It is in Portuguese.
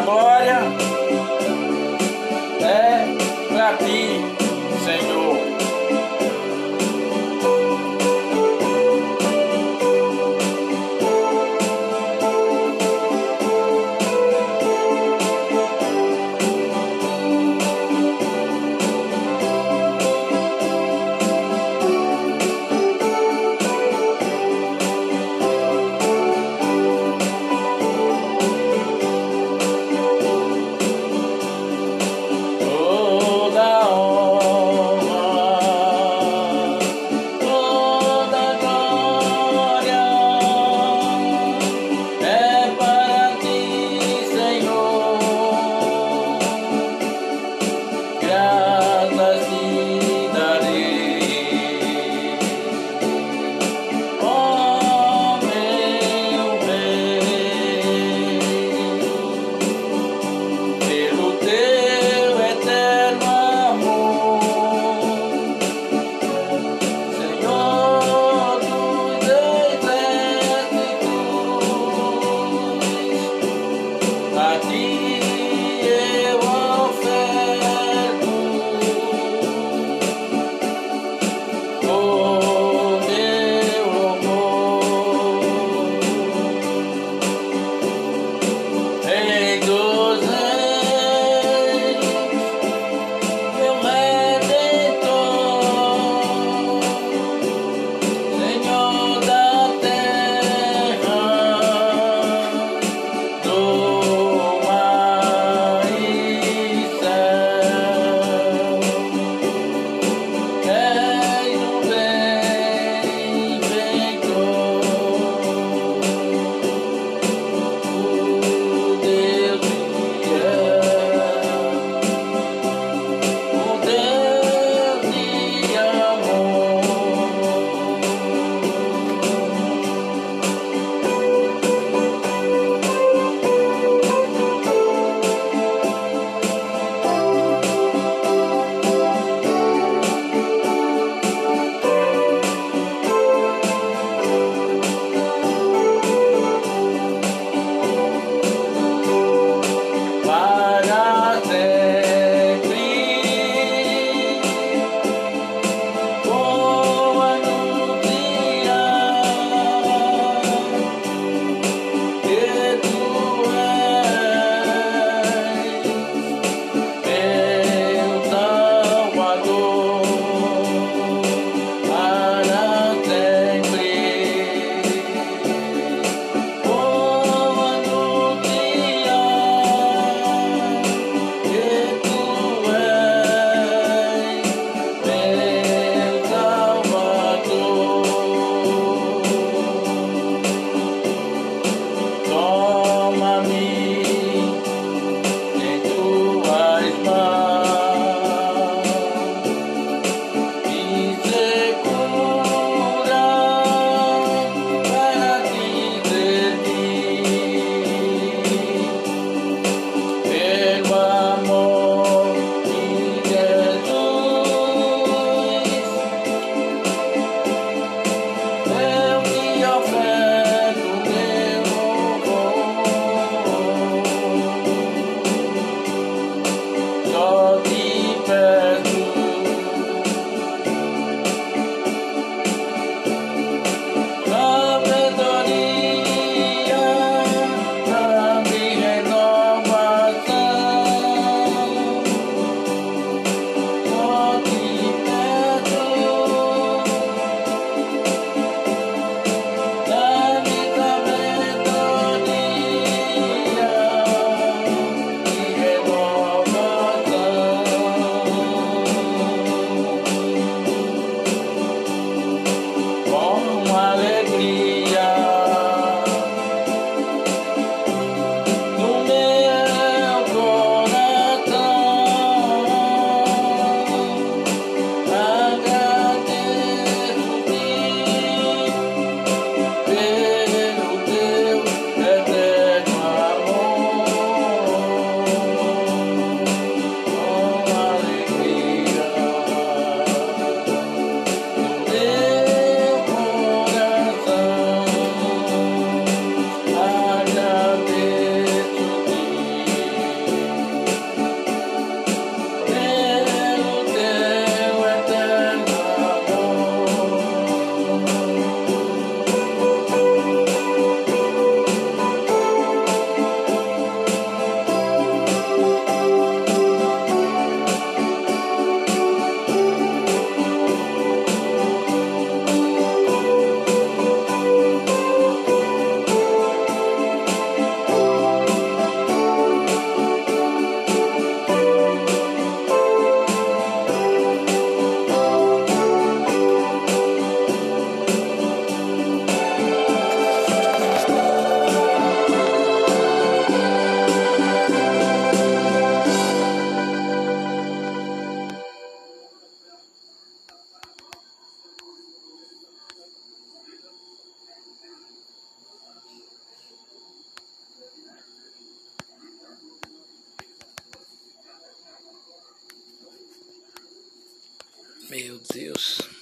Amor. Meu Deus.